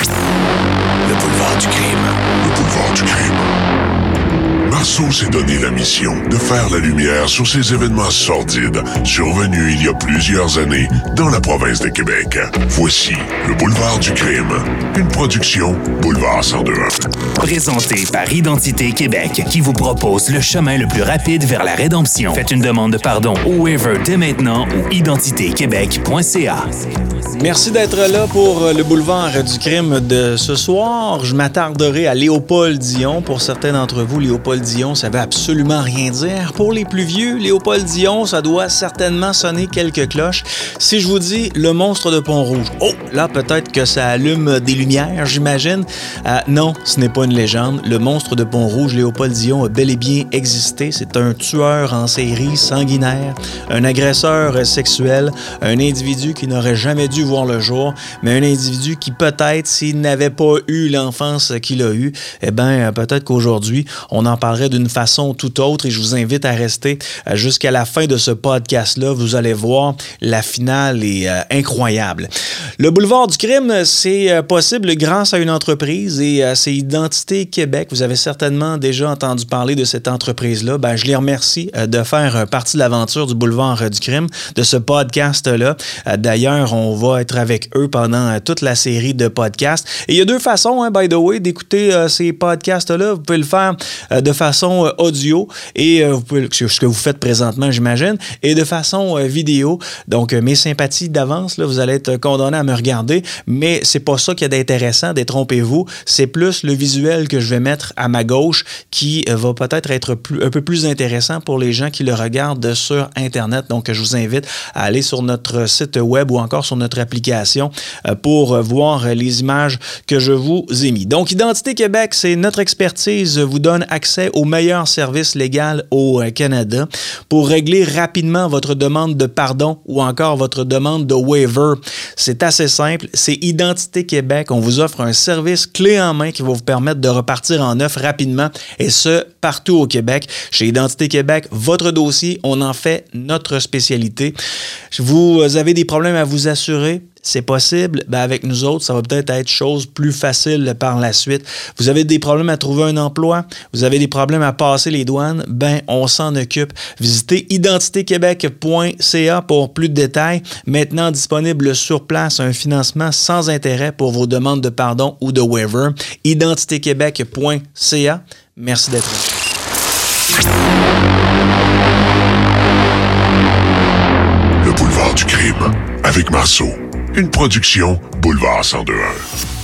Le boulevard du crime. Le boulevard du crime. Marceau s'est donné la mission de faire la lumière sur ces événements sordides survenus il y a plusieurs années dans la province de Québec. Voici Le boulevard du crime, une production Boulevard 1021. Présenté par Identité Québec, qui vous propose le chemin le plus rapide vers la rédemption. Faites une demande de pardon au waiver dès maintenant ou identitéquebec.ca. Merci d'être là pour le boulevard du crime de ce soir. Je m'attarderai à Léopold Dion. Pour certains d'entre vous, Léopold Dion, ça veut absolument rien dire. Pour les plus vieux, Léopold Dion, ça doit certainement sonner quelques cloches. Si je vous dis le monstre de Pont-Rouge, oh, là peut-être que ça allume des lumières, j'imagine. Euh, non, ce n'est pas une légende. Le monstre de Pont-Rouge, Léopold Dion, a bel et bien existé. C'est un tueur en série sanguinaire, un agresseur sexuel, un individu qui n'aurait jamais dû voir le jour, mais un individu qui peut-être, s'il n'avait pas eu l'enfance qu'il a eue, eh bien, peut-être qu'aujourd'hui, on en parlerait d'une façon tout autre et je vous invite à rester euh, jusqu'à la fin de ce podcast-là. Vous allez voir, la finale est euh, incroyable. Le boulevard du crime, c'est euh, possible grâce à une entreprise et c'est Identité Québec. Vous avez certainement déjà entendu parler de cette entreprise-là. Ben, je les remercie de faire partie de l'aventure du boulevard du crime, de ce podcast-là. D'ailleurs, on va être avec eux pendant toute la série de podcasts. Et il y a deux façons, hein, by the way, d'écouter ces podcasts-là. Vous pouvez le faire de façon audio et pouvez, ce que vous faites présentement, j'imagine, et de façon vidéo. Donc, mes sympathies d'avance, vous allez être condamné à me regarder, mais c'est pas ça qui est d'intéressant, détrompez-vous. C'est plus le visuel que je vais mettre à ma gauche qui va peut-être être plus, un peu plus intéressant pour les gens qui le regardent sur Internet. Donc, je vous invite à aller sur notre site web ou encore sur notre application pour voir les images que je vous ai mis. Donc, Identité Québec, c'est notre expertise, vous donne accès au meilleur service légal au Canada pour régler rapidement votre demande de pardon ou encore votre demande de waiver. C'est assez simple, c'est Identité Québec. On vous offre un service clé en main qui va vous permettre de repartir en neuf rapidement et ce, partout au Québec. Chez Identité Québec, votre dossier, on en fait notre spécialité. Vous avez des problèmes à vous assurer? C'est possible, ben avec nous autres, ça va peut-être être chose plus facile par la suite. Vous avez des problèmes à trouver un emploi, vous avez des problèmes à passer les douanes, ben on s'en occupe. Visitez identitéquebec.ca pour plus de détails. Maintenant disponible sur place un financement sans intérêt pour vos demandes de pardon ou de waiver. identitéquebec.ca. Merci d'être là. Le boulevard du crime avec Marceau. Une production Boulevard 1021.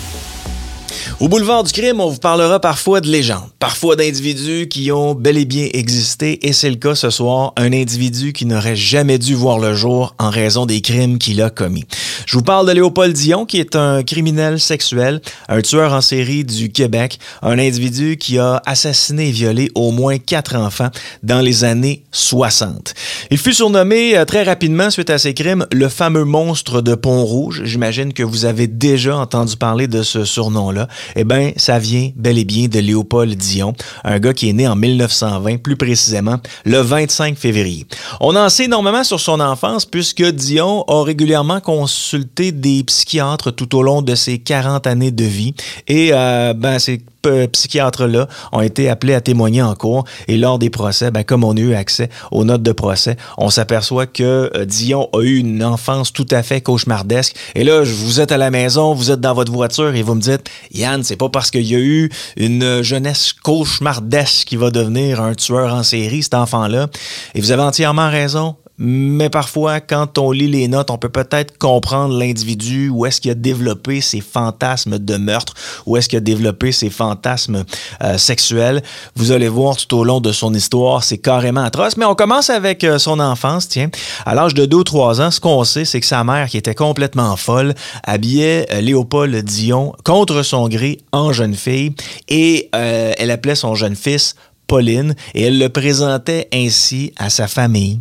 Au boulevard du crime, on vous parlera parfois de légendes, parfois d'individus qui ont bel et bien existé, et c'est le cas ce soir, un individu qui n'aurait jamais dû voir le jour en raison des crimes qu'il a commis. Je vous parle de Léopold Dion, qui est un criminel sexuel, un tueur en série du Québec, un individu qui a assassiné et violé au moins quatre enfants dans les années 60. Il fut surnommé euh, très rapidement, suite à ses crimes, le fameux monstre de Pont-Rouge. J'imagine que vous avez déjà entendu parler de ce surnom-là eh bien, ça vient bel et bien de Léopold Dion, un gars qui est né en 1920, plus précisément le 25 février. On en sait énormément sur son enfance puisque Dion a régulièrement consulté des psychiatres tout au long de ses 40 années de vie et euh, ben, c'est psychiatres-là ont été appelés à témoigner en cours. Et lors des procès, ben, comme on a eu accès aux notes de procès, on s'aperçoit que euh, Dion a eu une enfance tout à fait cauchemardesque. Et là, vous êtes à la maison, vous êtes dans votre voiture et vous me dites, Yann, c'est pas parce qu'il y a eu une jeunesse cauchemardesque qui va devenir un tueur en série, cet enfant-là. Et vous avez entièrement raison mais parfois, quand on lit les notes, on peut peut-être comprendre l'individu, où est-ce qu'il a développé ses fantasmes de meurtre, où est-ce qu'il a développé ses fantasmes euh, sexuels. Vous allez voir tout au long de son histoire, c'est carrément atroce. Mais on commence avec euh, son enfance, tiens. À l'âge de 2 ou 3 ans, ce qu'on sait, c'est que sa mère, qui était complètement folle, habillait euh, Léopold Dion contre son gré en jeune fille et elle appelait son jeune fils Pauline et elle le présentait ainsi à sa famille,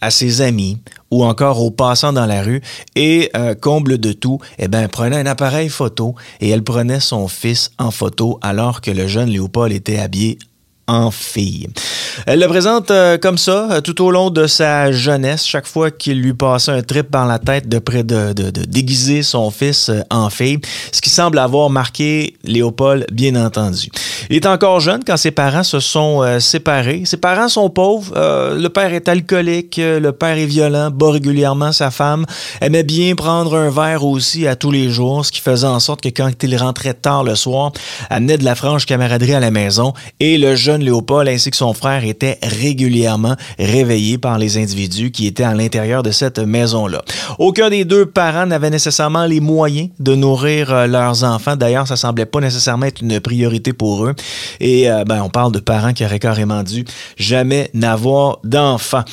à ses amis ou encore aux passants dans la rue et euh, comble de tout, eh ben prenait un appareil photo et elle prenait son fils en photo alors que le jeune Léopold était habillé en fille. Elle le présente euh, comme ça euh, tout au long de sa jeunesse, chaque fois qu'il lui passait un trip par la tête de près de, déguiser son fils euh, en fille, ce qui semble avoir marqué Léopold, bien entendu. Il est encore jeune quand ses parents se sont séparés. Ses parents sont pauvres, le père est alcoolique, le père est violent, bat régulièrement sa femme, aimait bien prendre un verre aussi à tous les jours, ce qui faisait en sorte que quand il rentrait tard le soir, amenait de la franche camaraderie à la maison et le jeune Léopold ainsi que son frère étaient régulièrement réveillés par les individus qui étaient à l'intérieur de cette maison-là. Aucun des deux parents n'avait nécessairement les moyens de nourrir euh, leurs enfants. D'ailleurs, ça semblait pas nécessairement être une priorité pour eux. Et euh, ben, on parle de parents qui auraient carrément dû jamais n'avoir d'enfants.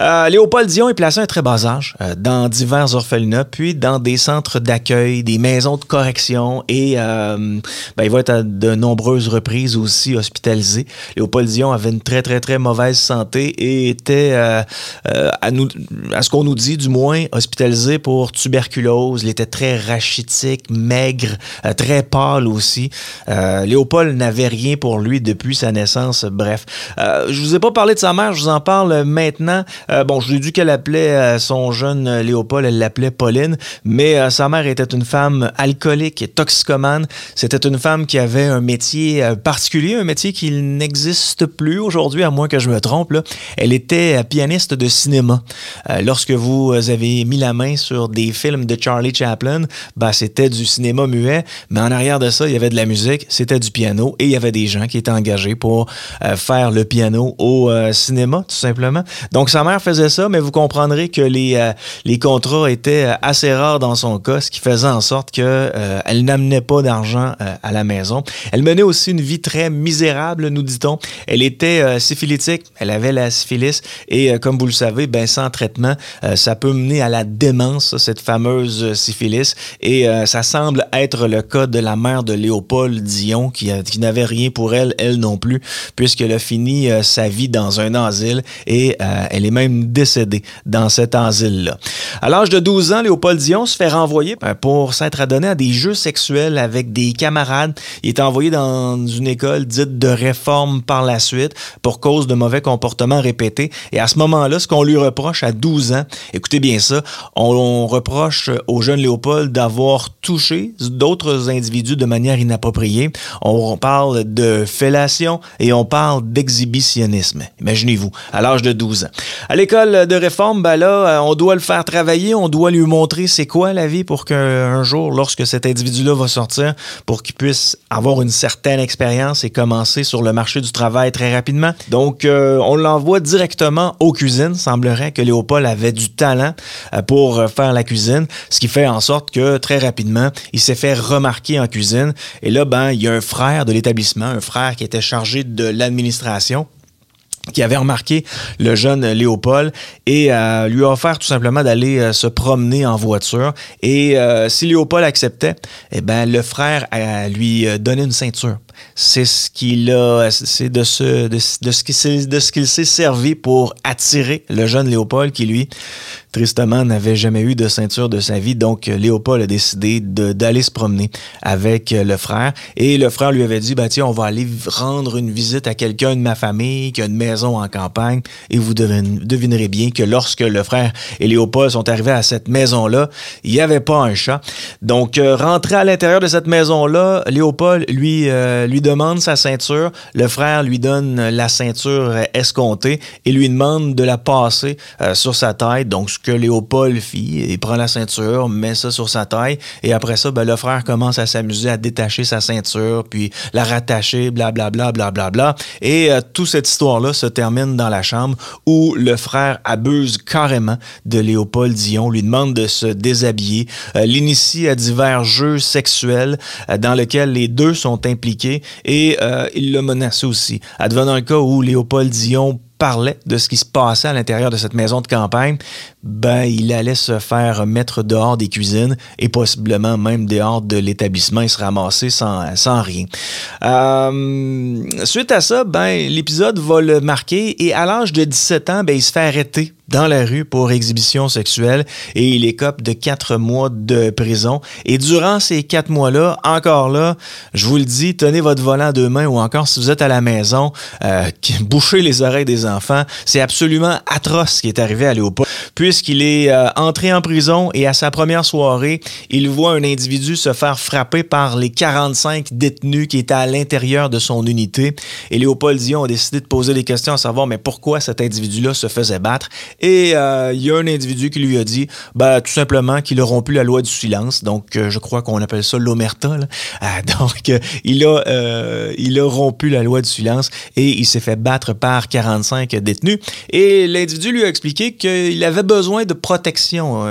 Euh, Léopold Dion est placé à un très bas âge dans divers orphelinats, puis dans des centres d'accueil, des maisons de correction et ben, il va être à de nombreuses reprises aussi hospitalisé. Léopold Dion avait une très, très, très mauvaise santé et était, euh, euh, à, ce qu'on nous dit du moins, hospitalisé pour tuberculose. Il était très rachitique, maigre, euh, très pâle aussi. Léopold n'avait rien pour lui depuis sa naissance. Bref, je vous ai pas parlé de sa mère, je vous en parle maintenant. Bon, je lui ai dit qu'elle appelait son jeune Léopold, elle l'appelait Pauline, mais sa mère était une femme alcoolique et toxicomane. C'était une femme qui avait un métier particulier, un métier qui n'existe plus aujourd'hui, à moins que je me trompe. Elle était euh, pianiste de cinéma. Euh, lorsque vous avez mis la main sur des films de Charlie Chaplin, ben, c'était du cinéma muet, mais en arrière de ça, il y avait de la musique, c'était du piano et il y avait des gens qui étaient engagés pour euh, faire le piano au cinéma, tout simplement. Donc, sa mère faisait ça, mais vous comprendrez que les, contrats étaient assez rares dans son cas, ce qui faisait en sorte que euh, elle n'amenait pas d'argent à la maison. Elle menait aussi une vie très misérable, nous Elle était euh, syphilitique, elle avait la syphilis. Et euh, comme vous le savez, ben sans traitement, euh, ça peut mener à la démence, cette fameuse syphilis. Et ça semble être le cas de la mère de Léopold Dion qui, qui n'avait rien pour elle, elle non plus, puisqu'elle a fini sa vie dans un asile. Et elle est même décédée dans cet asile-là. À l'âge de 12 ans, Léopold Dion se fait renvoyer euh, pour s'être adonné à des jeux sexuels avec des camarades. Il est envoyé dans une école dite de réforme par la suite pour cause de mauvais comportements répétés. Et à ce moment-là, ce qu'on lui reproche à 12 ans, écoutez bien ça, on, reproche au jeune Léopold d'avoir touché d'autres individus de manière inappropriée. On parle de fellation et on parle d'exhibitionnisme. Imaginez-vous, à l'âge de 12 ans. À l'école de réforme, ben là, euh, on doit le faire travailler, on doit lui montrer c'est quoi la vie pour qu'un jour, lorsque cet individu-là va sortir, pour qu'il puisse avoir une certaine expérience et commencer sur le marché du travail très rapidement. Donc, euh, on l'envoie directement aux cuisines. Semblerait que Léopold avait du talent euh, pour euh, faire la cuisine, ce qui fait en sorte que très rapidement, il s'est fait remarquer en cuisine. Et là, ben, il y a un frère de l'établissement, un frère qui était chargé de l'administration qui avait remarqué le jeune Léopold et lui a offert tout simplement d'aller se promener en voiture. Et si Léopold acceptait, eh ben le frère lui donné une ceinture. C'est ce qu'il a, c'est de ce, de, qu'il s'est servi pour attirer le jeune Léopold qui lui, tristement, n'avait jamais eu de ceinture de sa vie. Donc Léopold a décidé d'aller se promener avec le frère et le frère lui avait dit, bah tiens, on va aller rendre une visite à quelqu'un de ma famille qui a une maison en campagne et vous devin- devinerez bien que lorsque le frère et Léopold sont arrivés à cette maison-là, il n'y avait pas un chat. Donc, euh, rentré à l'intérieur de cette maison-là, Léopold lui, euh, lui demande sa ceinture. Le frère lui donne la ceinture euh, escomptée et lui demande de la passer euh, sur sa tête. Donc, ce que Léopold fit, il prend la ceinture, met ça sur sa taille et après ça, ben, le frère commence à s'amuser à détacher sa ceinture, puis la rattacher, blablabla, blablabla. Et euh, toute cette histoire-là se termine dans la chambre où le frère abuse carrément de Léopold Dion, lui demande de se déshabiller, euh, l'initie à divers jeux sexuels euh, dans lesquels les deux sont impliqués et euh, il le menace aussi. Advenant le cas où Léopold Dion parlait de ce qui se passait à l'intérieur de cette maison de campagne, ben, il allait se faire mettre dehors des cuisines et possiblement même dehors de l'établissement et se ramasser sans, sans rien. Euh, suite à ça, ben, l'épisode va le marquer et à l'âge de 17 ans, ben, il se fait arrêter dans la rue pour exhibition sexuelle et il écope de quatre mois de prison. Et durant ces quatre mois-là, encore là, je vous le dis, tenez votre volant à deux mains ou encore si vous êtes à la maison, euh, bouchez les oreilles des enfants. C'est absolument atroce ce qui est arrivé à Léopold, puisqu'il est euh, entré en prison et à sa première soirée, il voit un individu se faire frapper par les 45 détenus qui étaient à l'intérieur de son unité. Et Léopold Dion a décidé de poser des questions à savoir, mais pourquoi cet individu-là se faisait battre? Et euh, il y a un individu qui lui a dit, ben, tout simplement qu'il a rompu la loi du silence. Donc, euh, je crois qu'on appelle ça l'omerta. Ah, donc, euh, il, a, il a rompu la loi du silence et il s'est fait battre par 45 détenus. Et l'individu lui a expliqué qu'il avait besoin de protection.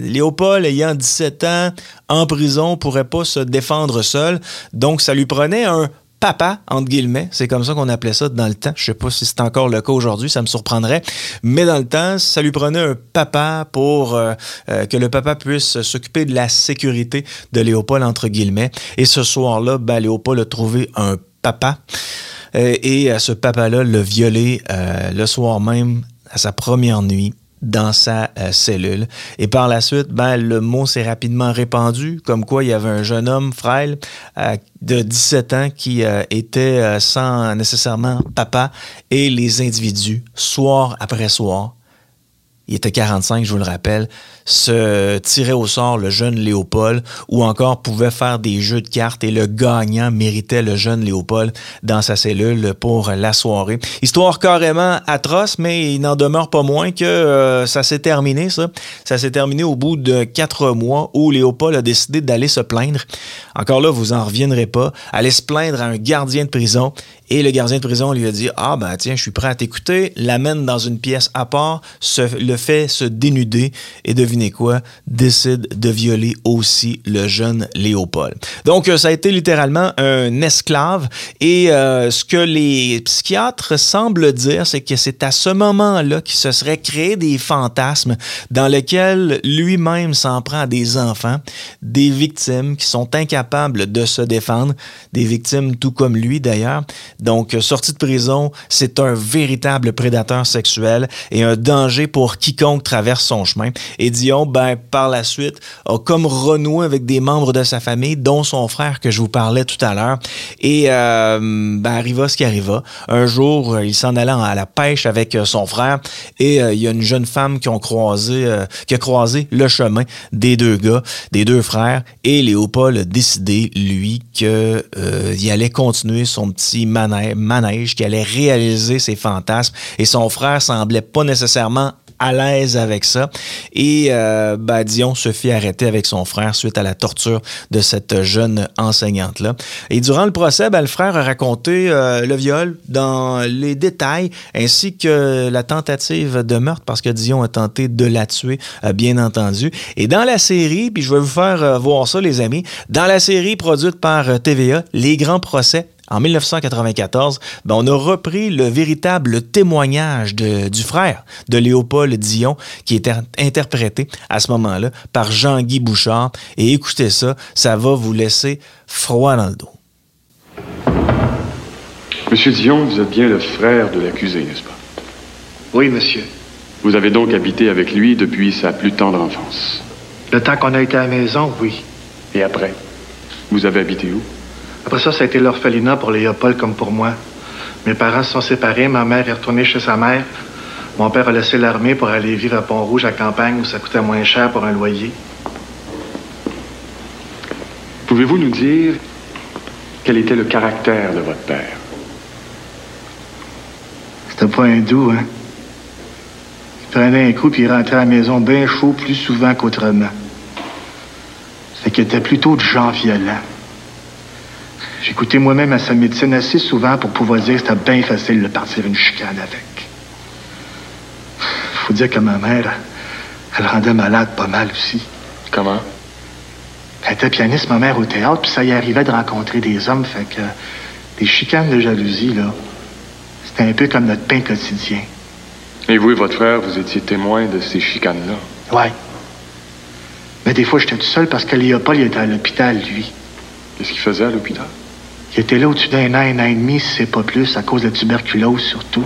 Léopold, ayant 17 ans, en prison, pourrait pas se défendre seul. Donc, ça lui prenait un papa, entre guillemets. C'est comme ça qu'on appelait ça dans le temps. Je sais pas si c'est encore le cas aujourd'hui, ça me surprendrait. Mais dans le temps, ça lui prenait un papa pour euh, euh, que le papa puisse s'occuper de la sécurité de Léopold, entre guillemets. Et ce soir-là, ben, Léopold a trouvé un papa. Euh, et ce papa-là l'a violé le soir même, à sa première nuit dans sa euh, cellule. Et par la suite, ben, le mot s'est rapidement répandu, comme quoi il y avait un jeune homme frêle euh, de 17 ans qui euh, était sans nécessairement papa et les individus, soir après soir, il était 45, je vous le rappelle, se tirait au sort le jeune Léopold ou encore pouvait faire des jeux de cartes et le gagnant méritait le jeune Léopold dans sa cellule pour la soirée. Histoire carrément atroce, mais il n'en demeure pas moins que euh, ça s'est terminé, ça. Ça s'est terminé au bout de quatre mois où Léopold a décidé d'aller se plaindre. Encore là, vous en reviendrez pas. Aller se plaindre à un gardien de prison et le gardien de prison lui a dit Ah, ben tiens, je suis prêt à t'écouter, l'amène dans une pièce à part, se, le fait se dénuder. Et devinez quoi, décide de violer aussi le jeune Léopold. Donc, euh, ça a été littéralement un esclave. Et euh, ce que les psychiatres semblent dire, c'est que c'est à ce moment-là qu'il se serait créé des fantasmes dans lesquels lui-même s'en prend à des enfants, des victimes qui sont incapables de se défendre, des victimes tout comme lui d'ailleurs donc, euh, sorti de prison, c'est un véritable prédateur sexuel et un danger pour quiconque traverse son chemin. Et Dion, ben, par la suite, a comme renoué avec des membres de sa famille, dont son frère que je vous parlais tout à l'heure. Et euh, ben, arriva ce qui arriva. Un jour, euh, il s'en allait à la pêche avec son frère et il y a une jeune femme qui a croisé le chemin des deux gars, des deux frères. Et Léopold a décidé, lui, qu'il allait continuer son petit man qui allait réaliser ses fantasmes. Et son frère semblait pas nécessairement à l'aise avec ça. Et euh, ben, Dion se fit arrêter avec son frère suite à la torture de cette jeune enseignante-là. Et durant le procès, ben, le frère a raconté euh, le viol dans les détails, ainsi que la tentative de meurtre, parce que Dion a tenté de la tuer, euh, bien entendu. Et dans la série, puis je vais vous faire voir ça, les amis, dans la série produite par TVA, Les Grands Procès, en 1994, ben, on a repris le véritable témoignage du frère de Léopold Dion, qui était interprété à ce moment-là par Jean-Guy Bouchard. Et écoutez ça, ça va vous laisser froid dans le dos. Monsieur Dion, vous êtes bien le frère de l'accusé, n'est-ce pas? Oui, monsieur. Vous avez donc habité avec lui depuis sa plus tendre enfance? Le temps qu'on a été à la maison, oui. Et après? Vous avez habité où? Après ça, ça a été l'orphelinat pour Léopold comme pour moi. Mes parents se sont séparés, ma mère est retournée chez sa mère. Mon père a laissé l'armée pour aller vivre à Pont-Rouge, à campagne, où ça coûtait moins cher pour un loyer. Pouvez-vous nous dire quel était le caractère de votre père? C'était pas un doux, hein? Il prenait un coup puis il rentrait à la maison bien chaud plus souvent qu'autrement. C'est qu'il était plutôt de genre violent. J'écoutais moi-même à sa médecine assez souvent pour pouvoir dire que c'était bien facile de partir une chicane avec. Faut dire que ma mère, elle rendait malade pas mal aussi. Comment? Elle était pianiste, ma mère, au théâtre, puis ça y arrivait de rencontrer des hommes, fait que des chicanes de jalousie, là, c'était un peu comme notre pain quotidien. Et vous et votre frère, vous étiez témoins de ces chicanes-là? Ouais. Mais des fois, j'étais tout seul parce que Léopold il était à l'hôpital, lui. Qu'est-ce qu'il faisait à l'hôpital? Il était là au-dessus d'un an, un an et demi, si c'est pas plus, à cause de la tuberculose surtout.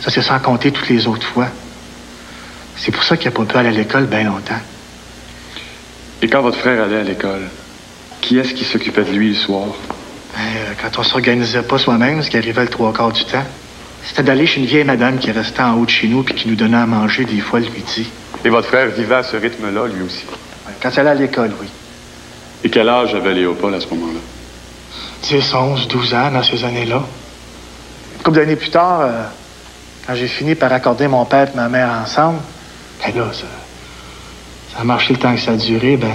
Ça, c'est sans compter toutes les autres fois. C'est pour ça qu'il n'a pas pu aller à l'école bien longtemps. Et quand votre frère allait à l'école, qui est-ce qui s'occupait de lui le soir? Ben, euh, quand on s'organisait pas soi-même, ce qui arrivait le trois quarts du temps, c'était d'aller chez une vieille madame qui restait en haut de chez nous puis qui nous donnait à manger des fois le midi. Et votre frère vivait à ce rythme-là, lui aussi? Quand il allait à l'école, oui. Et quel âge avait Léopold à ce moment-là? 10, 11, 12 ans dans ces années-là. Une couple d'années plus tard, euh, quand j'ai fini par accorder mon père et ma mère ensemble, ben là, ça, ça a marché le temps que ça a duré, ben,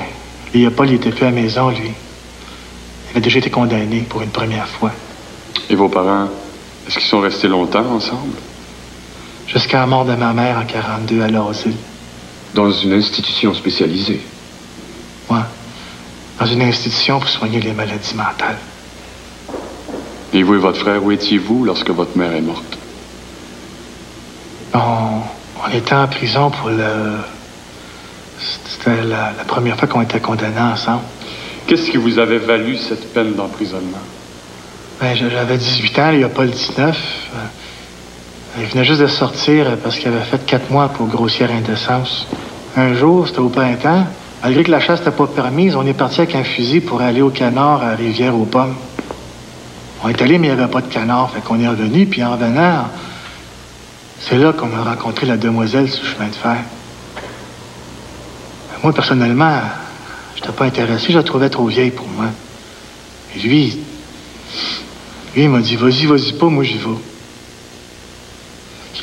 Léopold, il était plus à la maison, lui. Il avait déjà été condamné pour une première fois. Et vos parents, est-ce qu'ils sont restés longtemps ensemble? Jusqu'à la mort de ma mère en 42 à l'asile. Dans une institution spécialisée. Moi, dans une institution pour soigner les maladies mentales. Et vous et votre frère, où étiez-vous lorsque votre mère est morte? On, on était en prison pour le... C'était la, la première fois qu'on était condamnés ensemble. Qu'est-ce qui vous avait valu cette peine d'emprisonnement? Ben, j'avais 18 ans, il n'y a pas le 19. Euh, Il venait juste de sortir parce qu'il avait fait quatre mois pour grossière indécence. Un jour, c'était au printemps, malgré que la chasse n'était pas permise, on est parti avec un fusil pour aller au canard à Rivière-aux-Pommes. On est allé, mais il n'y avait pas de canard. Fait qu'on est revenu, puis en revenant, c'est là qu'on a rencontré la demoiselle sur le chemin de fer. Moi, personnellement, je n'étais pas intéressé, je la trouvais trop vieille pour moi. Et lui, lui, il m'a dit, vas-y, vas-y pas, moi j'y vais.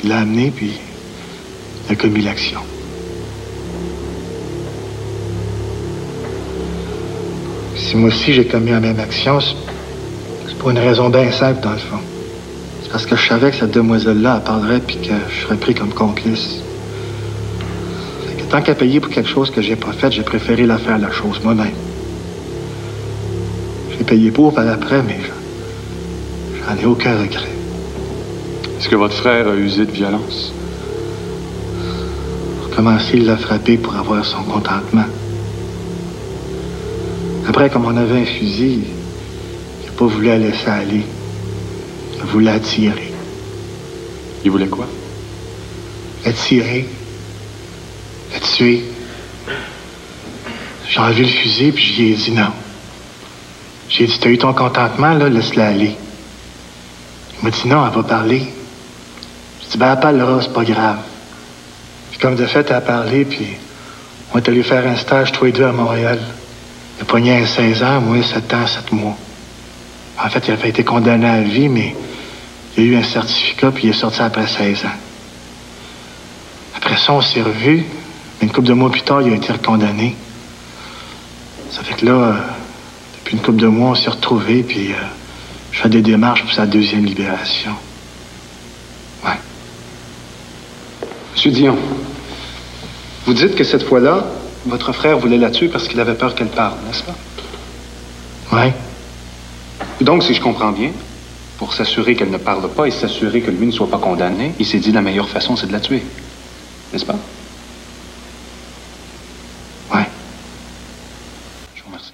Il l'a amené, puis il a commis l'action. Si moi aussi j'ai commis la même action, pour une raison bien simple, dans le fond. C'est parce que je savais que cette demoiselle-là, elle parlerait, puis que je serais pris comme complice. Fait que tant qu'à payer pour quelque chose que j'ai pas fait, j'ai préféré la faire la chose moi-même. J'ai payé pour par après, mais j'en- ai aucun regret. Est-ce que votre frère a usé de violence? Pour commencer, il l'a frappé pour avoir son contentement. Après, comme on avait un fusil, pas voulu la laisser aller. Il a voulu la tirer. Il voulait quoi? La tirer. La tuer. J'ai enlevé le fusil, puis j'y ai dit non. J'ai dit, t'as eu ton contentement, là, laisse-la aller. Il m'a dit non, elle va parler. J'ai dit, ben, elle parlera, c'est pas grave. Puis comme de fait, elle a parlé, puis on est allé faire un stage, tous les deux, à Montréal. A pogné un 16 ans, moi, 7 ans, 7 mois. En fait, il avait été condamné à vie, mais il a eu un certificat, puis il est sorti après 16 ans. Après ça, on s'est revus. Mais une couple de mois plus tard, il a été recondamné. Ça fait que là, euh, depuis une couple de mois, on s'est retrouvés, puis euh, je fais des démarches pour sa deuxième libération. Ouais. Monsieur Dion, vous dites que cette fois-là, votre frère voulait la tuer parce qu'il avait peur qu'elle parle, n'est-ce pas? Ouais. Donc, si je comprends bien, pour s'assurer qu'elle ne parle pas et s'assurer que lui ne soit pas condamné, il s'est dit la meilleure façon, c'est de la tuer. N'est-ce pas? Ouais. Je vous remercie.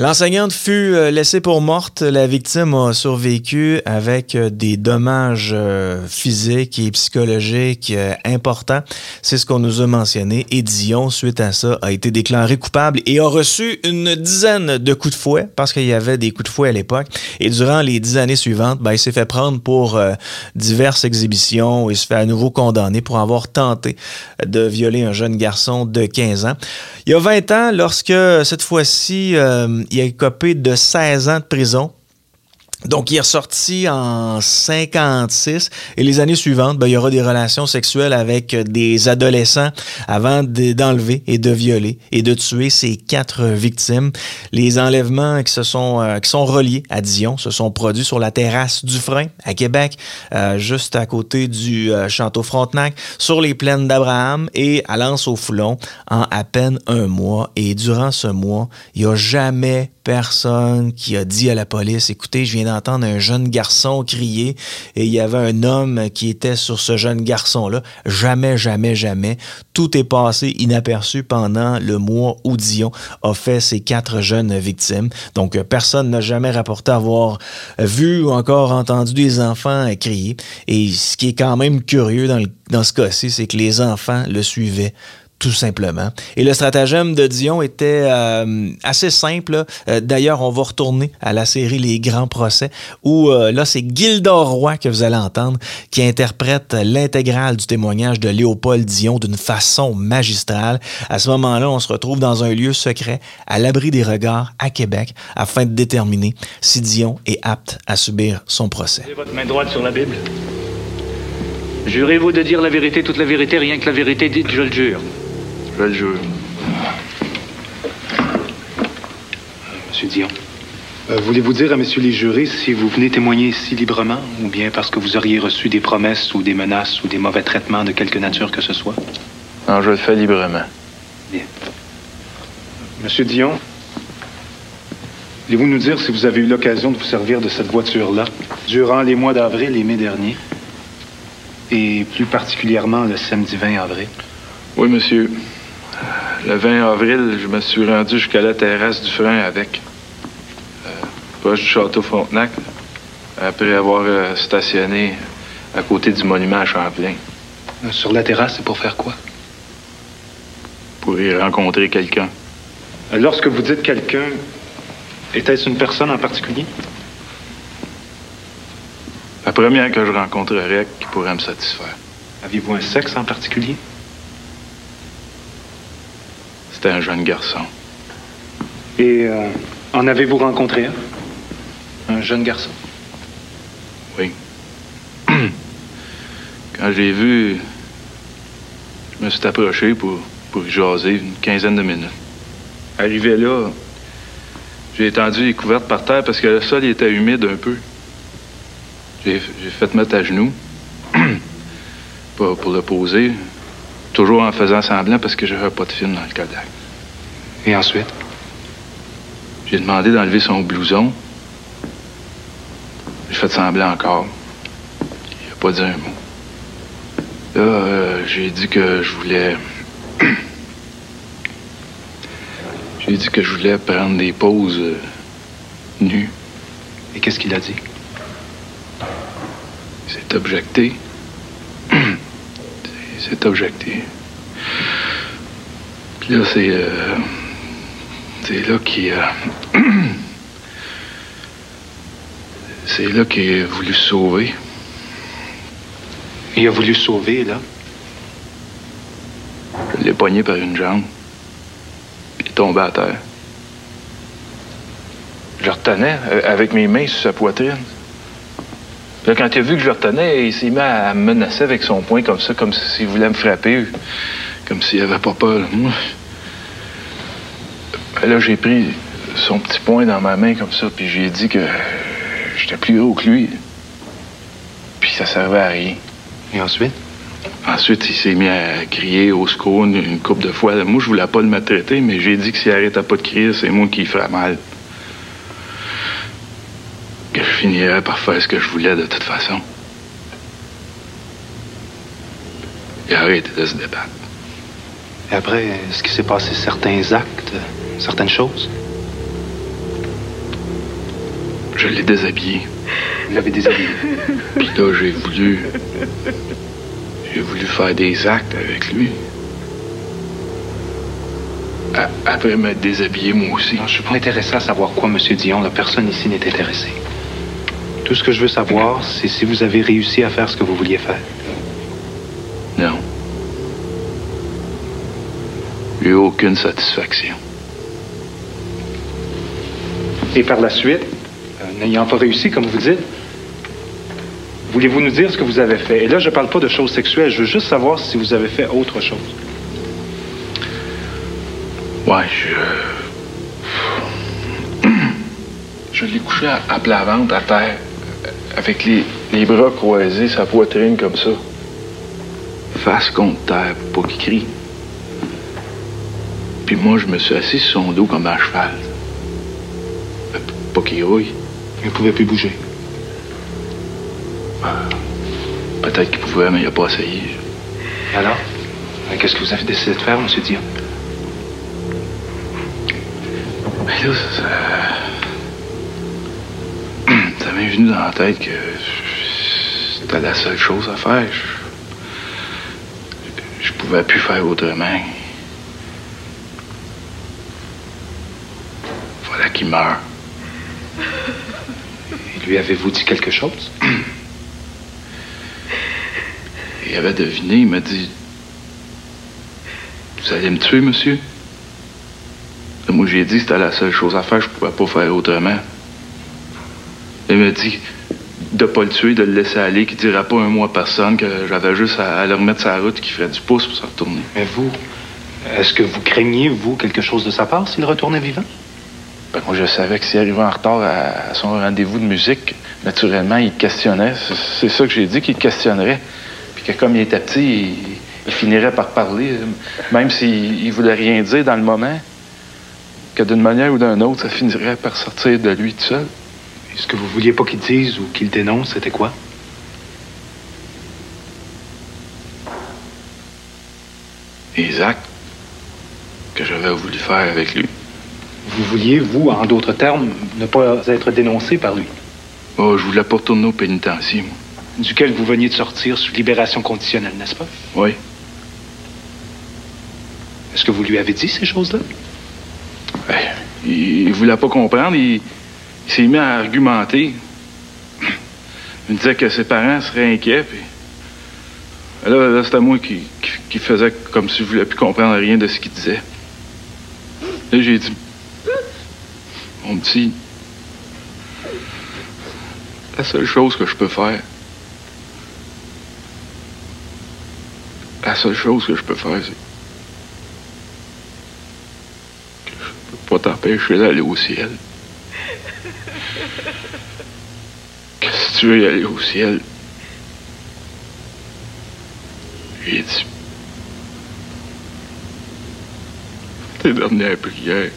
L'enseignante fut euh, laissée pour morte. La victime a survécu avec euh, des dommages euh, physiques et psychologiques importants. C'est ce qu'on nous a mentionné. Et Dion, suite à ça, a été déclaré coupable et a reçu une dizaine de coups de fouet parce qu'il y avait des coups de fouet à l'époque. Et durant les dix années suivantes, ben, il s'est fait prendre pour diverses exhibitions et se fait à nouveau condamner pour avoir tenté de violer un jeune garçon de 15 ans. Il y a 20 ans, lorsque cette fois-ci, il a écopé de 16 ans de prison. Donc, il est ressorti en 56 et les années suivantes, ben, il y aura des relations sexuelles avec des adolescents avant de- d'enlever et de violer et de tuer ces quatre victimes. Les enlèvements qui, se sont, euh, qui sont reliés à Dion se sont produits sur la terrasse du Frein à Québec, euh, juste à côté du euh, Château Frontenac, sur les plaines d'Abraham et à Lens-au-Foulon en à peine un mois. Et durant ce mois, il n'y a jamais personne qui a dit à la police, écoutez, je viens d'entendre un jeune garçon crier et il y avait un homme qui était sur ce jeune garçon-là. Jamais, jamais, jamais. Tout est passé inaperçu pendant le mois où Dion a fait ces quatre jeunes victimes. Donc, euh, personne n'a jamais rapporté avoir vu ou encore entendu des enfants crier. Et ce qui est quand même curieux dans ce cas-ci, c'est que les enfants le suivaient tout simplement. Et le stratagème de Dion était euh, assez simple. Euh, d'ailleurs, on va retourner à la série Les Grands Procès, où euh, là, c'est Gildor Roy que vous allez entendre, qui interprète l'intégrale du témoignage de Léopold Dion d'une façon magistrale. À ce moment-là, on se retrouve dans un lieu secret, à l'abri des regards, à Québec, afin de déterminer si Dion est apte à subir son procès. votre main droite sur la Bible. Jurez-vous de dire la vérité, toute la vérité, rien que la vérité, dites je le jure. Je. Monsieur Dion, euh, voulez-vous dire à messieurs les jurés si vous venez témoigner si librement ou bien parce que vous auriez reçu des promesses ou des menaces ou des mauvais traitements de quelque nature que ce soit? Non, je le fais librement. Bien. Monsieur Dion, voulez-vous nous dire si vous avez eu l'occasion de vous servir de cette voiture-là durant les mois d'avril et mai dernier, et plus particulièrement le samedi 20 avril? Oui, monsieur. Le 20 avril, je me suis rendu jusqu'à la terrasse du frein avec. Euh, proche du château Frontenac, après avoir euh, stationné à côté du monument à Champlain. Euh, Sur la terrasse, c'est pour faire quoi? Pour y rencontrer quelqu'un. Lorsque vous dites quelqu'un, était-ce une personne en particulier? La première que je rencontrerais qui pourrait me satisfaire. Aviez-vous un sexe en particulier? C'était un jeune garçon. Et euh, en avez-vous rencontré un? Un jeune garçon? Oui. Quand je l'ai vu, je me suis approché pour, pour y jaser une quinzaine de minutes. Arrivé là, j'ai étendu les couvertes par terre parce que le sol il était humide un peu. J'ai j'ai fait mettre à genoux pour, pour le poser, toujours en faisant semblant parce que j'avais pas de film dans le Kodak. Et ensuite? J'ai demandé d'enlever son blouson. J'ai fait semblant encore. Il a pas dit un mot. Là, euh, j'ai dit que je voulais. j'ai dit que je voulais prendre des pauses euh, nues. Et qu'est-ce qu'il a dit? C'est objecté. C'est- objecté. Puis là, c'est. euh, c'est là qu'il. euh, c'est là qu'il a voulu se sauver. Il a voulu sauver, là. Je l'ai pogné par une jambe. Puis il est tombé à terre. Je le retenais euh, avec mes mains sur sa poitrine. Là, quand il a vu que je le retenais, il s'est mis à me menacer avec son poing comme ça, comme s'il voulait me frapper. Comme s'il avait pas peur moi. Là, j'ai pris son petit poing dans ma main comme ça, puis j'ai dit que j'étais plus haut que lui. Puis ça servait à rien. Et ensuite? Ensuite, il s'est mis à crier au secours une, une couple de fois. Moi, je voulais pas le maltraiter, mais j'ai dit que s'il arrêtait pas de crier, c'est moi qui ferais mal. Que je finirais par faire ce que je voulais de toute façon. Il a arrêté de se débattre. Et après, est-ce qu'il s'est passé certains actes, certaines choses? Je l'ai déshabillé. Vous l'avez déshabillé. Puis là, j'ai voulu. J'ai voulu faire des actes avec lui. Après m'être déshabillé, moi aussi. Non, je suis pas intéressé à savoir quoi, Monsieur Dion. La personne ici n'est intéressée. Tout ce que je veux savoir, c'est si vous avez réussi à faire ce que vous vouliez faire. Non. J'ai eu aucune satisfaction. Et par la suite, euh, n'ayant pas réussi, comme vous dites, voulez-vous nous dire ce que vous avez fait? Et là, je parle pas de choses sexuelles. Je veux juste savoir si vous avez fait autre chose. Ouais, je. Je l'ai couché à, à plat ventre, à terre, avec les, les bras croisés, sa poitrine comme ça. Face contre terre, pour pas qu'il crie. Puis moi, je me suis assis sur son dos comme un cheval. Euh, Pas qu'il rouille. Il ne pouvait plus bouger. Peut-être qu'il pouvait, mais il n'a pas essayé. Alors? Euh, Qu'est-ce que vous avez décidé de faire, M. Dion? Mais là, ça. M'est venu dans la tête que c'était la seule chose à faire. Je, je pouvais plus faire autrement. Voilà qu'il meurt. Et lui avez-vous dit quelque chose? Il avait deviné, il m'a dit Vous allez me tuer, monsieur Moi, j'ai dit c'était la seule chose à faire, je pouvais pas faire autrement. Il m'a dit de pas le tuer, de le laisser aller, qu'il dirait pas un mot à personne, que j'avais juste à, à le remettre sur la route, qu'il ferait du pouce pour se retourner. Mais vous, est-ce que vous craigniez, vous, quelque chose de sa part s'il retournait vivant? Ben, moi, je savais que s'il arrivait en retard à, à son rendez-vous de musique, naturellement, il questionnait. C'est- ça que j'ai dit, qu'il questionnerait. Puis que comme il était petit, il, il finirait par parler, même s'il il voulait rien dire dans le moment, que d'une manière ou d'une autre, ça finirait par sortir de lui tout seul. Ce que vous vouliez pas qu'il dise ou qu'il dénonce, c'était quoi? Les actes que j'avais voulu faire avec lui. Vous vouliez, vous, en d'autres termes, ne pas être dénoncé par lui, Oh, je voulais pas retourner au pénitencier, moi. duquel vous veniez de sortir sous libération conditionnelle, n'est-ce pas? Oui. Est-ce que vous lui avez dit ces choses-là? Ben, il, il voulait pas comprendre. Il, il s'est mis à argumenter. Il me disait que ses parents seraient inquiets. Puis... Là, c'était moi qui, qui, faisais comme si je voulais plus comprendre rien de ce qu'il disait. Là, j'ai dit Mon petit, la seule chose que je peux faire, la seule chose que je peux faire, c'est pas t'empêcher d'aller au ciel. Que si tu veux y aller au ciel, j'ai dit, tes dernières prières.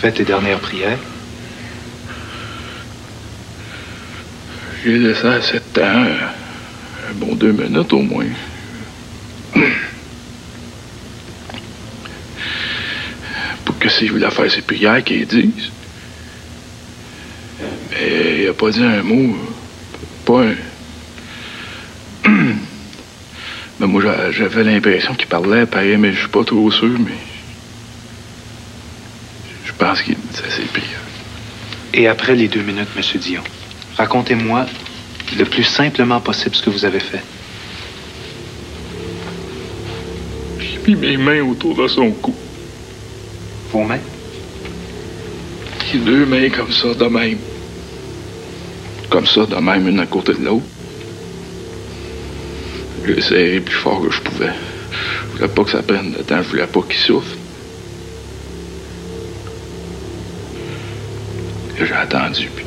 Faites les dernières prières. J'ai laissé à sept ans, un bon deux minutes au moins. Que s'il voulait faire ses prières, qu'il dise. Mais il a pas dit un mot. Pas un. Mais moi, j'a- j'avais l'impression qu'il parlait pareil, mais je suis pas trop sûr, mais. Je pense qu'il disait ses prières. Et après les deux minutes, M. Dion, racontez-moi le plus simplement possible ce que vous avez fait. J'ai mis mes mains autour de son cou. Deux mains comme ça, de même. Comme ça, de même, une à côté de l'autre. Je l'ai serré plus fort que je pouvais. Je voulais pas que ça prenne de temps, je voulais pas qu'il souffle. J'ai attendu, puis...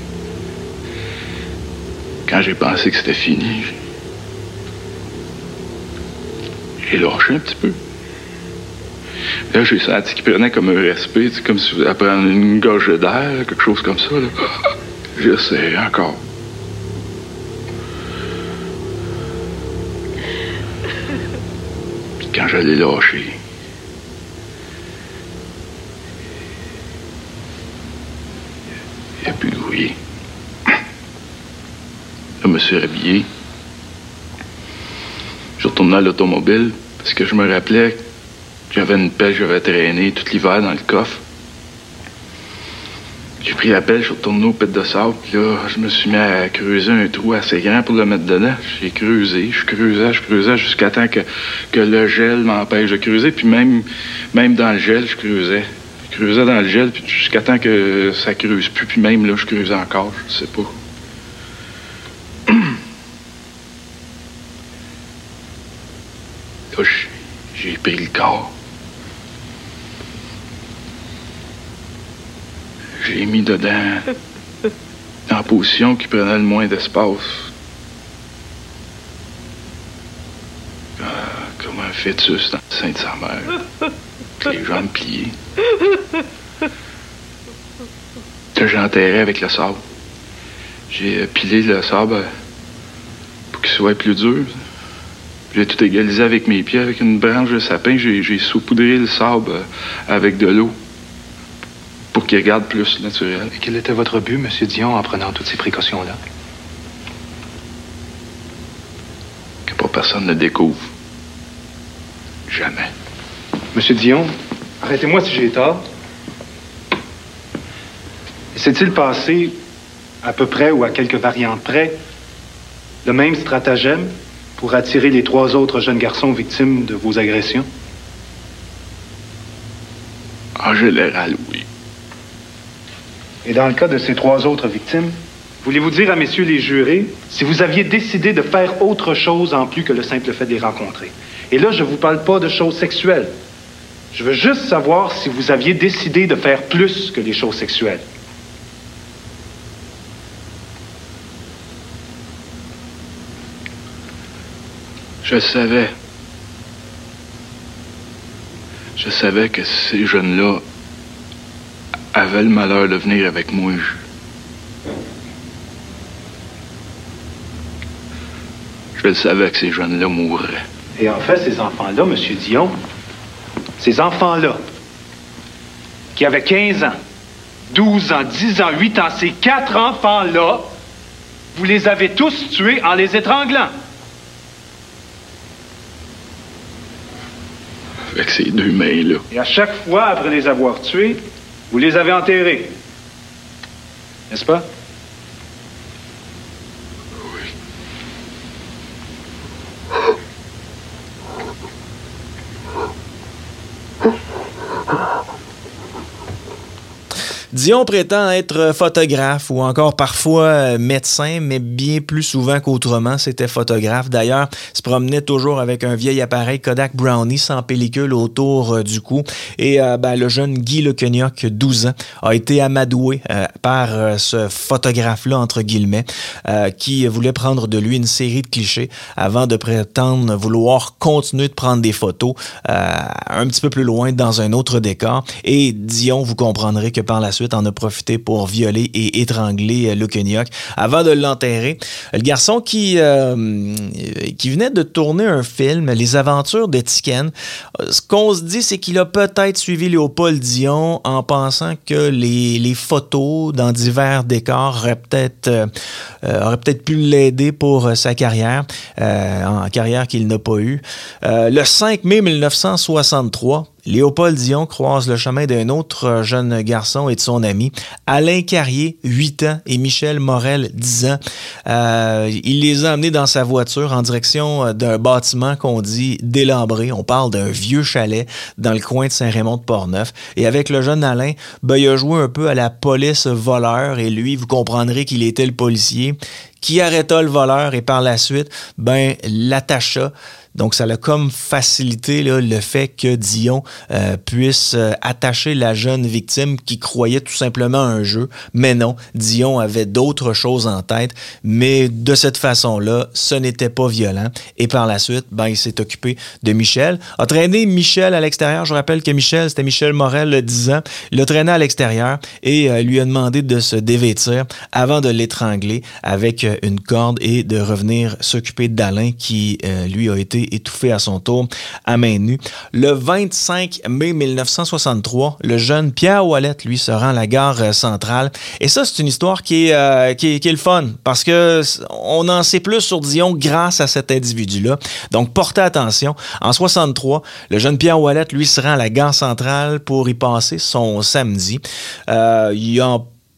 Quand j'ai pensé que c'était fini. J'ai lâché un petit peu. Là, j'ai senti qu'il prenait comme un respect, sais, comme si vous prendre une gorgée d'air, quelque chose comme ça. Là. J'ai serré encore. Puis quand je l'ai lâché, il a plus grouillé. Là, je me suis habillé. Je retournais à l'automobile parce que je me rappelais j'avais une pelle que j'avais traînée tout l'hiver dans le coffre. J'ai pris la pelle, je suis retourné au pit de sable, puis là, je me suis mis à creuser un trou assez grand pour le mettre dedans. J'ai creusé, je creusais, je creusais jusqu'à temps que, que le gel m'empêche de creuser, puis même, même dans le gel, je creusais. Je creusais dans le gel, puis jusqu'à temps que ça creuse plus, puis même là, je creusais encore, je sais pas. Là, j'ai pris le corps. J'ai mis dedans en position qui prenait le moins d'espace. Ah, comme un fœtus dans le sein de sa mère? les jambes pliées. J'ai enterré avec le sable. J'ai euh, pilé le sable euh, pour qu'il soit plus dur. J'ai tout égalisé avec mes pieds, avec une branche de sapin. J'ai, saupoudré le sable euh, avec de l'eau pour qu'il regarde plus naturel. Et quel était votre but, M. Dion, en prenant toutes ces précautions-là? Que pas personne ne découvre. Jamais. Monsieur Dion, arrêtez-moi si j'ai tort. S'est-il passé, à peu près ou à quelques variantes près, le même stratagème pour attirer les trois autres jeunes garçons victimes de vos agressions? En général, oui. Et dans le cas de ces trois autres victimes, voulez-vous dire à messieurs les jurés si vous aviez décidé de faire autre chose en plus que le simple fait de les rencontrer? Et là, je ne vous parle pas de choses sexuelles. Je veux juste savoir si vous aviez décidé de faire plus que les choses sexuelles. Je savais. Je savais que ces jeunes-là avaient le malheur de venir avec moi. Je le savais que ces jeunes-là mourraient. Et en fait, ces enfants-là, M. Dion, ces enfants-là, qui avaient 15 ans, 12 ans, 10 ans, 8 ans, ces quatre enfants-là, vous les avez tous tués en les étranglant. Avec ces deux mains-là. Et à chaque fois, après les avoir tués, vous les avez enterrés. N'est-ce pas? Dion prétend être photographe ou encore parfois médecin, mais bien plus souvent qu'autrement, c'était photographe. D'ailleurs, se promenait toujours avec un vieil appareil Kodak Brownie sans pellicule autour euh, du cou. Et euh, ben, le jeune Guy Lecognac, 12 ans, a été amadoué euh, par euh, ce photographe-là, entre guillemets, euh, qui voulait prendre de lui une série de clichés avant de prétendre vouloir continuer de prendre des photos un petit peu plus loin dans un autre décor. Et Dion, vous comprendrez que par la suite, en a profité pour violer et étrangler euh, Lukeniok avant de l'enterrer. Le garçon qui, euh, qui venait de tourner un film, Les Aventures de Tiken, ce qu'on se dit, c'est qu'il a peut-être suivi Léopold Dion en pensant que les, photos dans divers décors auraient peut-être euh, peut-être pu l'aider pour euh, sa carrière, euh, en carrière qu'il n'a pas eue. Euh, le 5 mai 1963, Léopold Dion croise le chemin d'un autre jeune garçon et de son ami, Alain Carrier, 8 ans, et Michel Morel, 10 ans. Euh, il les a amenés dans sa voiture en direction d'un bâtiment qu'on dit délabré. On parle d'un vieux chalet dans le coin de Saint-Raymond-de-Portneuf. Et avec le jeune Alain, ben, il a joué un peu à la police voleur et lui, vous comprendrez qu'il était le policier qui arrêta le voleur et par la suite, ben, l'attacha donc, ça a comme facilité le fait que Dion euh, puisse euh, attacher la jeune victime qui croyait tout simplement un jeu. Mais non, Dion avait d'autres choses en tête. Mais de cette façon-là, ce n'était pas violent. Et par la suite, ben, il s'est occupé de Michel. A traîné Michel à l'extérieur. Je rappelle que Michel, c'était Michel Morel, le 10 ans. L'a traîné à l'extérieur et euh, lui a demandé de se dévêtir avant de l'étrangler avec une corde et de revenir s'occuper d'Alain qui, lui, a été étouffé à son tour à main nue. Le 25 mai 1963, le jeune Pierre Wallet, lui, se rend à la gare euh, centrale. Et ça, c'est une histoire qui est, euh, qui, le fun parce que on en sait plus sur Dion grâce à cet individu-là. Donc, portez attention. En 63, le jeune Pierre Wallet, lui, se rend à la gare centrale pour y passer son samedi. Euh,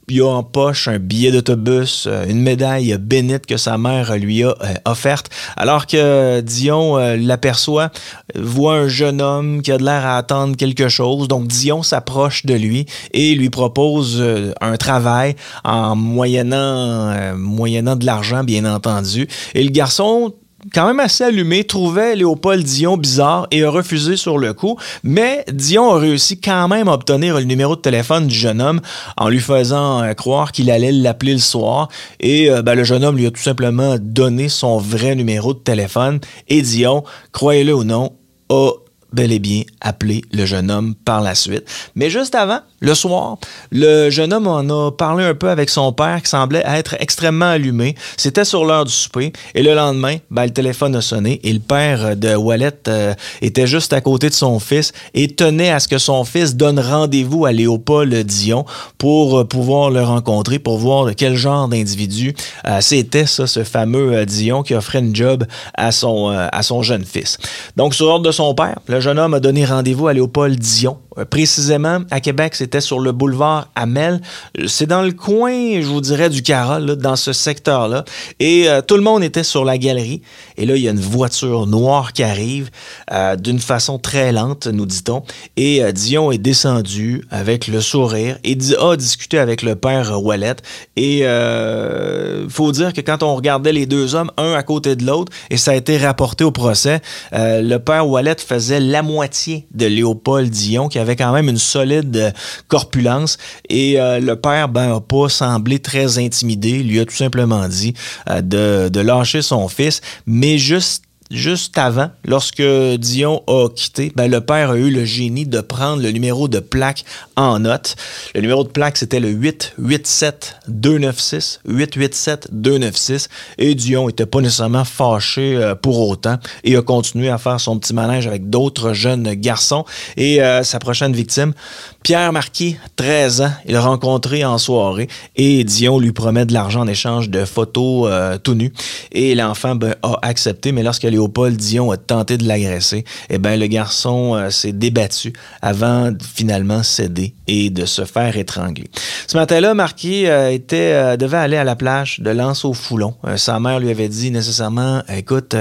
il a en poche un billet d'autobus, euh, une médaille bénite que sa mère lui a euh, offerte. Alors que Dion euh, l'aperçoit, voit un jeune homme qui a de l'air à attendre quelque chose. Donc Dion s'approche de lui et lui propose un travail en moyennant, moyennant de l'argent, bien entendu. Et le garçon quand même assez allumé, trouvait Léopold Dion bizarre et a refusé sur le coup, mais Dion a réussi quand même à obtenir le numéro de téléphone du jeune homme en lui faisant euh, croire qu'il allait l'appeler le soir. Et euh, ben, le jeune homme lui a tout simplement donné son vrai numéro de téléphone. Et Dion, croyez-le ou non, a bel et bien appelé le jeune homme par la suite. Mais juste avant, le soir, le jeune homme en a parlé un peu avec son père qui semblait être extrêmement allumé. C'était sur l'heure du souper. Et le lendemain, ben, le téléphone a sonné et le père de Wallet euh, était juste à côté de son fils et tenait à ce que son fils donne rendez-vous à Léopold Dion pour euh, pouvoir le rencontrer, pour voir de quel genre d'individu euh, c'était ça, ce fameux Dion qui offrait une job à son, à son jeune fils. Donc, sur ordre de son père, jeune homme a donné rendez-vous à Léopold Dion euh, précisément, à Québec, c'était sur le boulevard Amel. C'est dans le coin, je vous dirais, du Carole, dans ce secteur-là. Et euh, tout le monde était sur la galerie. Et là, il y a une voiture noire qui arrive euh, d'une façon très lente, nous dit-on. Et Dion est descendu avec le sourire et a discuté avec le père Wallet. Et il faut dire que quand on regardait les deux hommes, un à côté de l'autre, et ça a été rapporté au procès, le père Wallet faisait la moitié de Léopold Dion, qui avait quand même une solide euh, corpulence. Et euh, le père ben a pas semblé très intimidé, lui a tout simplement dit euh, de lâcher son fils, mais juste juste avant, lorsque Dion a quitté, ben, le père a eu le génie de prendre le numéro de plaque en note. Le numéro de plaque, c'était le 887-296. 887-296. Et Dion n'était pas nécessairement fâché euh, pour autant et a continué à faire son petit manège avec d'autres jeunes garçons. Et euh, sa prochaine victime, Pierre Marquis, 13 ans, il l'a rencontré en soirée et Dion lui promet de l'argent en échange de photos euh, tout nues. Et l'enfant ben, a accepté, mais lorsque Léopold Dion a tenté de l'agresser, eh ben, le garçon euh, s'est débattu avant de finalement céder et de se faire étrangler. Ce matin-là, Marquis euh, était, devait aller à la plage de Lance au Foulon. sa mère lui avait dit nécessairement, écoute,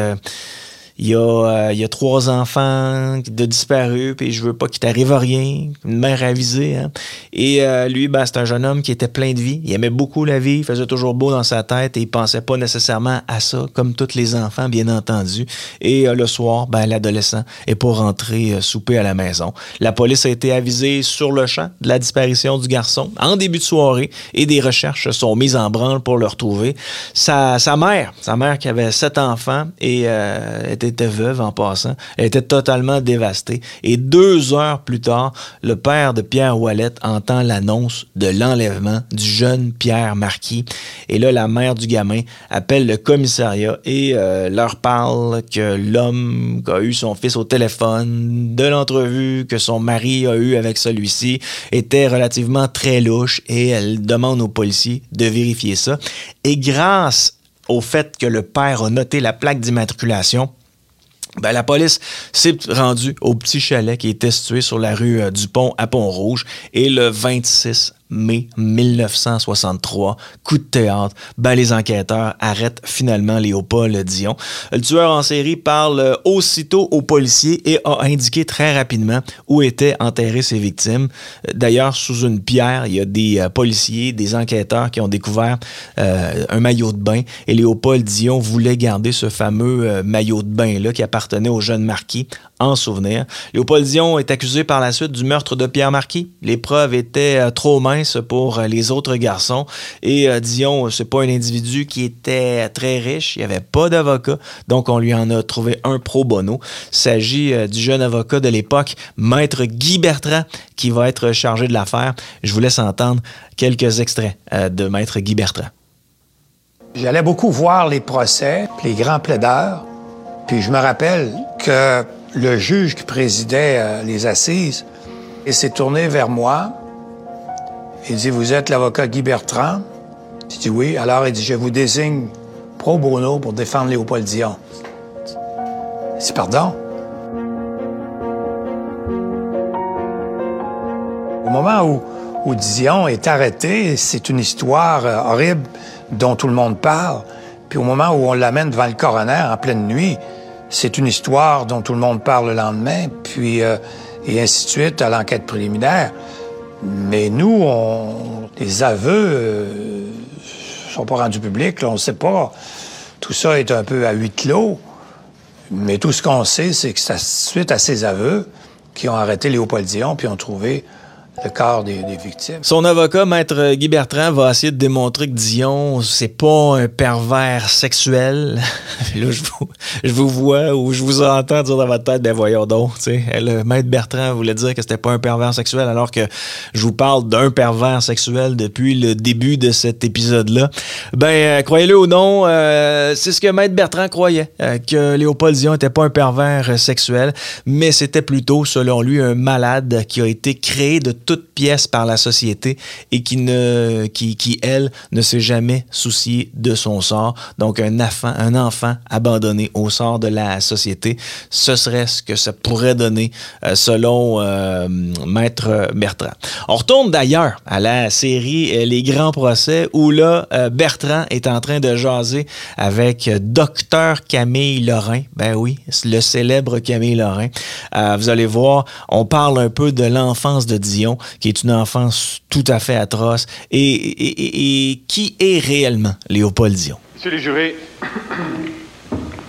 il y, a, euh, il y a trois enfants de disparus, puis je veux pas qu'il t'arrive rien. Une mère avisée. Hein? Et euh, lui, ben, c'est un jeune homme qui était plein de vie. Il aimait beaucoup la vie, il faisait toujours beau dans sa tête et il pensait pas nécessairement à ça, comme tous les enfants, bien entendu. Et euh, le soir, ben, l'adolescent est pour rentrer souper à la maison. La police a été avisée sur le champ de la disparition du garçon en début de soirée et des recherches sont mises en branle pour le retrouver. Sa, sa mère, sa mère qui avait sept enfants et était était veuve en passant. Elle était totalement dévastée. Et deux heures plus tard, le père de Pierre Wallet entend l'annonce de l'enlèvement du jeune Pierre Marquis. Et là, la mère du gamin appelle le commissariat et euh, leur parle que l'homme a eu son fils au téléphone, de l'entrevue que son mari a eu avec celui-ci, était relativement très louche et elle demande aux policiers de vérifier ça. Et grâce au fait que le père a noté la plaque d'immatriculation, ben, la police s'est rendue au petit chalet qui était situé sur la rue euh, du Pont à Pont-Rouge. Et le 26 mai 1963. Coup de théâtre. Ben, les enquêteurs arrêtent finalement Léopold Dion. Le tueur en série parle aussitôt aux policiers et a indiqué très rapidement où étaient enterrées ses victimes. D'ailleurs, sous une pierre, il y a des euh, policiers, des enquêteurs qui ont découvert euh, un maillot de bain et Léopold Dion voulait garder ce fameux euh, maillot de bain-là qui appartenait au jeune marquis en souvenir. Léopold Dion est accusé par la suite du meurtre de Pierre Marquis. Les preuves étaient trop minces pour euh, les autres garçons. Et euh, Dion, c'est pas un individu qui était très riche. Il n'y avait pas d'avocat. Donc, on lui en a trouvé un pro bono. Il s'agit euh, du jeune avocat de l'époque, Maître Guy Bertrand, qui va être chargé de l'affaire. Je vous laisse entendre quelques extraits de Maître Guy Bertrand. J'allais beaucoup voir les procès, les grands plaideurs. Puis je me rappelle que le juge qui présidait les assises s'est tourné vers moi il dit, vous êtes l'avocat Guy Bertrand? J'ai dit oui. Alors, il dit, je vous désigne pro bono pour défendre Léopold Dion. C'est pardon? Au moment où, où Dion est arrêté, c'est une histoire euh, horrible dont tout le monde parle. Puis au moment où on l'amène devant le coroner en pleine nuit, c'est une histoire dont tout le monde parle le lendemain, puis euh, et ainsi de suite à l'enquête préliminaire. Mais nous, on, les aveux euh, sont pas rendus publics, on ne sait pas. Tout ça est un peu à huis clos. Mais tout ce qu'on sait, c'est que c'est suite à ces aveux qui ont arrêté Léopold Dion puis ont trouvé le corps des, victimes. Son avocat, maître Guy Bertrand, va essayer de démontrer que Dion, c'est pas un pervers sexuel. là, je vous, je vous, vois ou je vous entends dire dans votre tête, ben voyons donc, tu sais, le maître Bertrand voulait dire que c'était pas un pervers sexuel, alors que je vous parle d'un pervers sexuel depuis le début de cet épisode-là. Ben, euh, croyez-le ou non, euh, c'est ce que maître Bertrand croyait, euh, que Léopold Dion était pas un pervers sexuel, mais c'était plutôt, selon lui, un malade qui a été créé de toute pièce par la société et qui, ne, qui, qui elle, ne s'est jamais soucié de son sort. Donc, un enfant, un enfant abandonné au sort de la société, ce serait ce que ça pourrait donner euh, selon euh, Maître Bertrand. On retourne d'ailleurs à la série euh, Les Grands Procès où là, euh, Bertrand est en train de jaser avec Docteur Camille Lorrain. Ben oui, le célèbre Camille Lorrain. Euh, vous allez voir, on parle un peu de l'enfance de Dion, qui est une enfance tout à fait atroce. Et, qui est réellement Léopold Dion? Messieurs les jurés,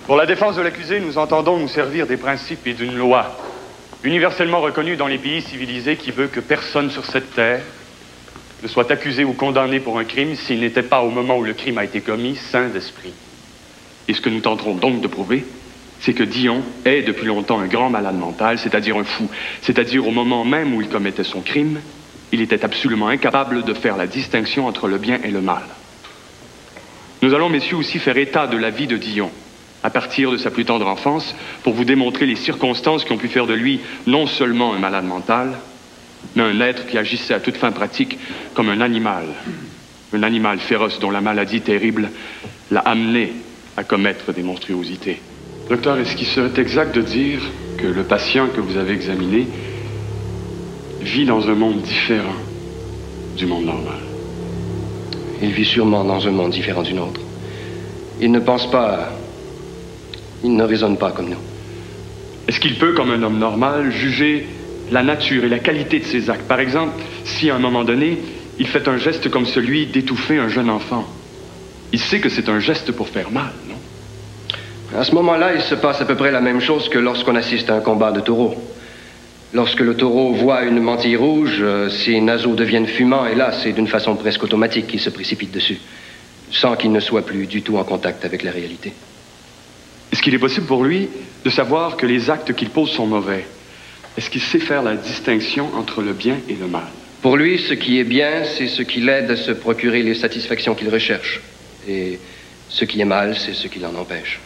pour la défense de l'accusé, nous entendons nous servir des principes et d'une loi universellement reconnue dans les pays civilisés qui veut que personne sur cette terre ne soit accusé ou condamné pour un crime s'il n'était pas, au moment où le crime a été commis, sain d'esprit. Et ce que nous tenterons donc de prouver, c'est que Dion est depuis longtemps un grand malade mental, c'est-à-dire un fou. C'est-à-dire au moment même où il commettait son crime, il était absolument incapable de faire la distinction entre le bien et le mal. Nous allons, messieurs, aussi faire état de la vie de Dion, à partir de sa plus tendre enfance, pour vous démontrer les circonstances qui ont pu faire de lui non seulement un malade mental, mais un être qui agissait à toute fin pratique comme un animal. Un animal féroce dont la maladie terrible l'a amené à commettre des monstruosités. Docteur, est-ce qu'il serait exact de dire que le patient que vous avez examiné vit dans un monde différent du monde normal? Il vit sûrement dans un monde différent du nôtre. Il ne pense pas. Il ne raisonne pas comme nous. Est-ce qu'il peut, comme un homme normal, juger la nature et la qualité de ses actes? Par exemple, si à un moment donné, il fait un geste comme celui d'étouffer un jeune enfant, il sait que c'est un geste pour faire mal, À ce moment-là, il se passe à peu près la même chose que lorsqu'on assiste à un combat de taureaux. Lorsque le taureau voit une mantille rouge, euh, ses naseaux deviennent fumants et là, c'est d'une façon presque automatique qu'il se précipite dessus, sans qu'il ne soit plus du tout en contact avec la réalité. Est-ce qu'il est possible pour lui de savoir que les actes qu'il pose sont mauvais? Est-ce qu'il sait faire la distinction entre le bien et le mal? Pour lui, ce qui est bien, c'est ce qui l'aide à se procurer les satisfactions qu'il recherche. Et ce qui est mal, c'est ce qui l'en empêche.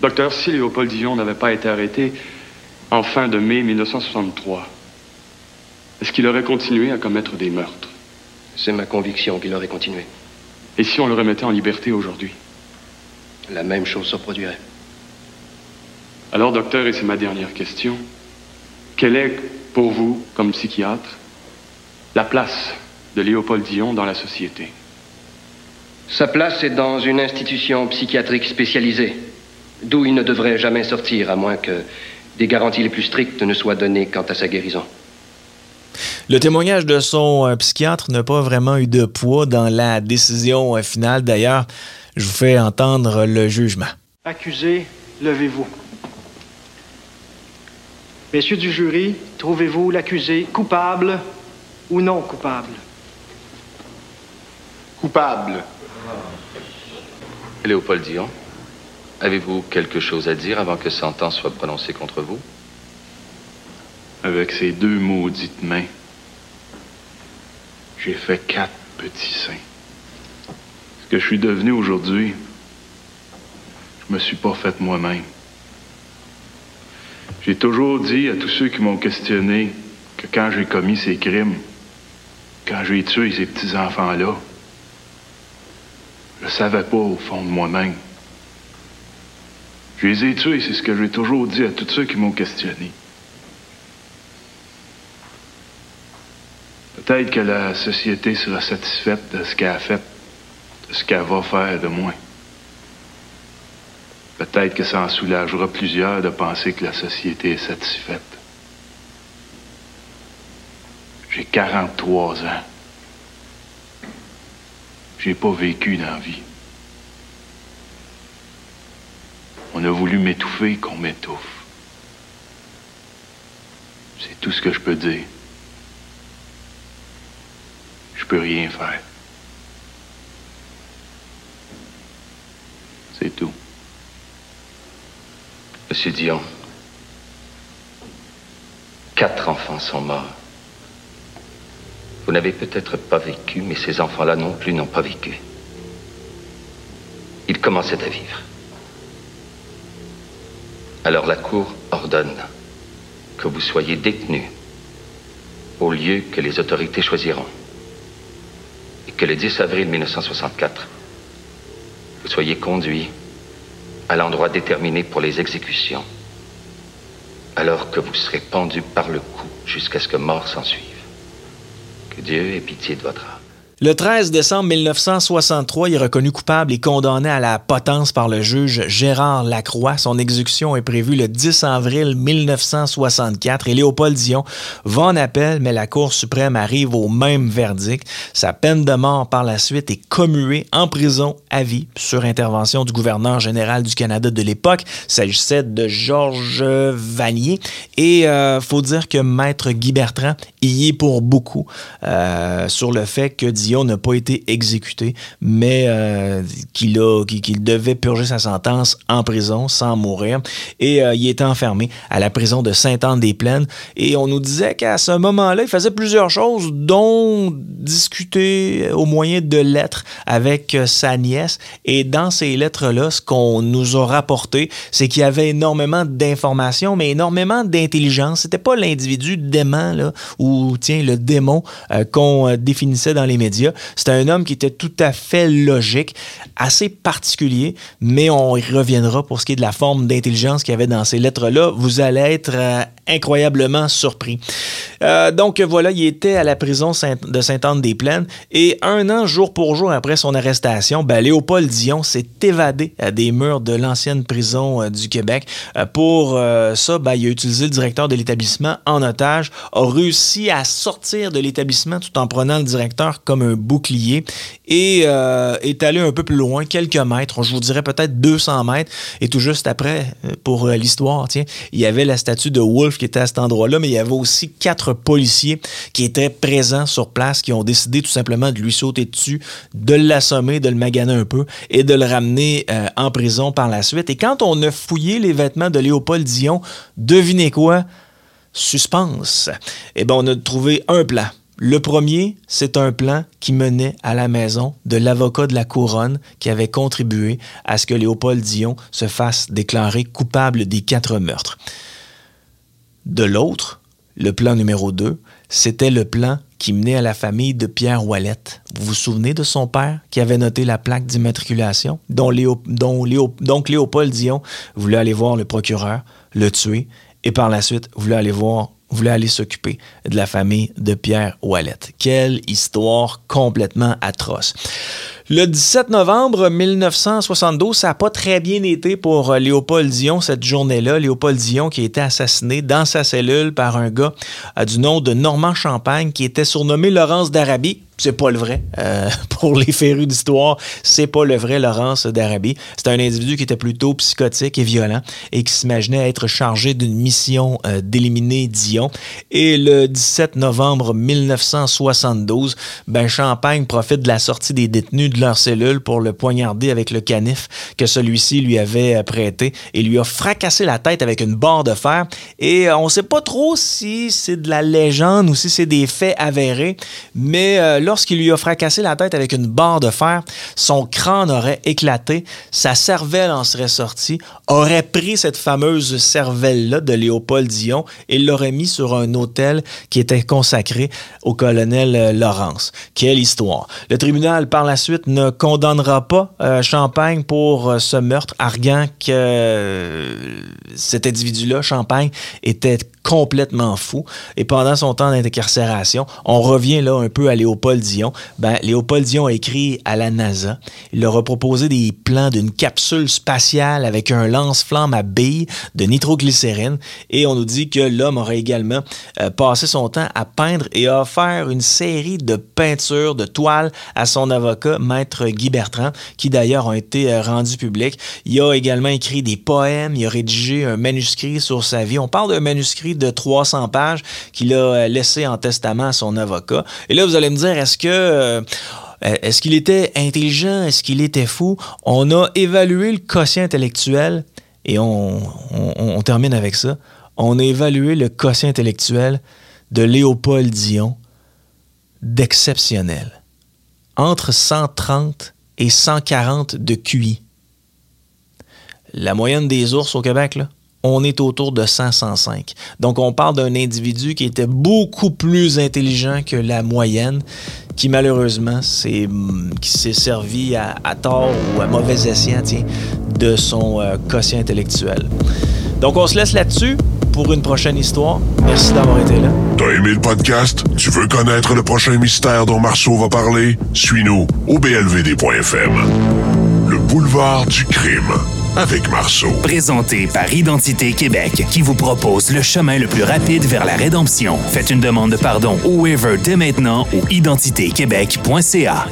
Docteur, si Léopold Dion n'avait pas été arrêté en fin de mai 1963, est-ce qu'il aurait continué à commettre des meurtres? C'est ma conviction qu'il aurait continué. Et si on le remettait en liberté aujourd'hui? La même chose se produirait. Alors, docteur, et c'est ma dernière question, quelle est, pour vous, comme psychiatre, la place de Léopold Dion dans la société? Sa place est dans une institution psychiatrique spécialisée, d'où il ne devrait jamais sortir, à moins que des garanties les plus strictes ne soient données quant à sa guérison. Le témoignage de son euh, psychiatre n'a pas vraiment eu de poids dans la décision euh, finale. D'ailleurs, je vous fais entendre le jugement. Accusé, levez-vous. Messieurs du jury, trouvez-vous l'accusé coupable ou non coupable? Coupable. Léopold Dion, avez-vous quelque chose à dire avant que sentence soit prononcée contre vous? Avec ces deux maudites mains, j'ai fait quatre petits seins. Ce que je suis devenu aujourd'hui, je me suis pas fait moi-même. J'ai toujours dit à tous ceux qui m'ont questionné que quand j'ai commis ces crimes, quand j'ai tué ces petits-enfants-là, je savais pas au fond de moi-même. Je les ai tués, c'est ce que j'ai toujours dit à tous ceux qui m'ont questionné. Peut-être que la société sera satisfaite de ce qu'elle a fait, de ce qu'elle va faire de moi. Peut-être que ça en soulagera plusieurs de penser que la société est satisfaite. J'ai 43 ans. J'ai pas vécu dans la vie. On a voulu m'étouffer qu'on m'étouffe. C'est tout ce que je peux dire. peux rien faire. C'est tout. Monsieur Dion, quatre enfants sont morts. Vous n'avez peut-être pas vécu, mais ces enfants-là non plus n'ont pas vécu. Ils commençaient à vivre. Alors la Cour ordonne que vous soyez détenu au lieu que les autorités choisiront. Et que le 10 avril 1964, vous soyez conduit à l'endroit déterminé pour les exécutions, alors que vous serez pendu par le cou jusqu'à ce que mort s'ensuive. Que Dieu ait pitié de votre âme. Le 13 décembre 1963, il est reconnu coupable et condamné à la potence par le juge Gérard Lacroix. Son exécution est prévue le 10 avril 1964 et Léopold Dion va en appel, mais la Cour suprême arrive au même verdict. Sa peine de mort par la suite est commuée en prison à vie sur intervention du gouverneur général du Canada de l'époque. Il s'agissait de Georges Vanier. Et euh, faut dire que Maître Guy Bertrand y est pour beaucoup euh, sur le fait que n'a pas été exécuté, mais euh, qu'il devait purger sa sentence en prison sans mourir. Et euh, il était enfermé à la prison de Sainte-Anne-des-Plaines. Et on nous disait qu'à ce moment-là, il faisait plusieurs choses, dont discuter au moyen de lettres avec euh, sa nièce. Et dans ces lettres-là, ce qu'on nous a rapporté, c'est qu'il y avait énormément d'informations, mais énormément d'intelligence. C'était pas l'individu dément, là, ou tiens, le démon qu'on définissait dans les médias c'était un homme qui était tout à fait logique, assez particulier, mais on y reviendra pour ce qui est de la forme d'intelligence qu'il y avait dans ces lettres-là. Vous allez être euh, incroyablement surpris. Euh, donc voilà, il était à la prison de Sainte-Anne-des-Plaines et un an, jour pour jour après son arrestation, ben, Léopold Dion s'est évadé à des murs de l'ancienne prison euh, du Québec. pour ça, ben, il a utilisé le directeur de l'établissement en otage, a réussi à sortir de l'établissement tout en prenant le directeur comme un bouclier et euh, est allé un peu plus loin, quelques mètres, je vous dirais peut-être 200 mètres. Et tout juste après, euh, pour euh, l'histoire, tiens, il y avait la statue de Wolfe qui était à cet endroit-là, mais il y avait aussi quatre policiers qui étaient présents sur place, qui ont décidé tout simplement de lui sauter dessus, de l'assommer, de le maganer un peu et de le ramener en prison par la suite. Et quand on a fouillé les vêtements de Léopold Dion, devinez quoi? Suspense. Eh bien, on a trouvé un plan le premier, c'est un plan qui menait à la maison de l'avocat de la couronne qui avait contribué à ce que Léopold Dion se fasse déclarer coupable des quatre meurtres. De l'autre, le plan numéro 2, c'était le plan qui menait à la famille de Pierre Ouellette. Vous vous souvenez de son père qui avait noté la plaque d'immatriculation, dont, donc Léopold Dion voulait aller voir le procureur, le tuer, et par la suite voulait aller voir voulait aller s'occuper de la famille de Pierre Wallet. Quelle histoire complètement atroce. Le 17 novembre 1972, ça n'a pas très bien été pour euh, Léopold Dion cette journée-là. Léopold Dion qui a été assassiné dans sa cellule par un gars euh, du nom de Normand Champagne qui était surnommé Laurence d'Arabie c'est pas le vrai. Euh, pour les férus d'histoire, c'est pas le vrai Laurence d'Arabie. C'est un individu qui était plutôt psychotique et violent et qui s'imaginait être chargé d'une mission d'éliminer Dion. Et le 17 novembre 1972, ben Champagne profite de la sortie des détenus de leur cellule pour le poignarder avec le canif que celui-ci lui avait euh, prêté et lui a fracassé la tête avec une barre de fer. Et on sait pas trop si c'est de la légende ou si c'est des faits avérés, mais lorsqu'il lui a fracassé la tête avec une barre de fer, son crâne aurait éclaté, sa cervelle en serait sortie, aurait pris cette fameuse cervelle-là de Léopold Dion et l'aurait mis sur un hôtel qui était consacré au colonel euh, Laurence. Quelle histoire. Le tribunal, par la suite, ne condamnera pas euh, Champagne pour euh, ce meurtre, arguant que cet individu-là, Champagne, était complètement fou. Et pendant son temps d'incarcération, on revient là un peu à Léopold Dion. Ben, Léopold Dion a écrit à la NASA. Il leur a proposé des plans d'une capsule spatiale avec un lance-flamme à billes de nitroglycérine. Et on nous dit que l'homme aurait également euh, passé son temps à peindre et a offert une série de peintures, de toiles à son avocat, Guy Bertrand, qui d'ailleurs ont été euh, rendus publics. Il a également écrit des poèmes, il a rédigé un manuscrit sur sa vie. On parle d'un manuscrit de 300 pages qu'il a euh, laissé en testament à son avocat. Et là, vous allez me dire, est-ce que... est-ce qu'il était intelligent? Est-ce qu'il était fou? On a évalué le quotient intellectuel et on, on, termine avec ça. On a évalué le quotient intellectuel de Léopold Dion d'exceptionnel. Entre 130 et 140 de QI. La moyenne des ours au Québec, là, on est autour de 100-105. Donc, on parle d'un individu qui était beaucoup plus intelligent que la moyenne, qui malheureusement s'est, s'est servi à, tort ou à mauvais escient de son euh, quotient intellectuel. Donc, on se laisse là-dessus pour une prochaine histoire. Merci d'avoir été là. T'as aimé le podcast? Tu veux connaître le prochain mystère dont Marceau va parler? Suis-nous au blvd.fm. Le boulevard du crime avec Marceau. Présenté par Identité Québec, qui vous propose le chemin le plus rapide vers la rédemption. Faites une demande de pardon au waiver dès maintenant au identitéquebec.ca.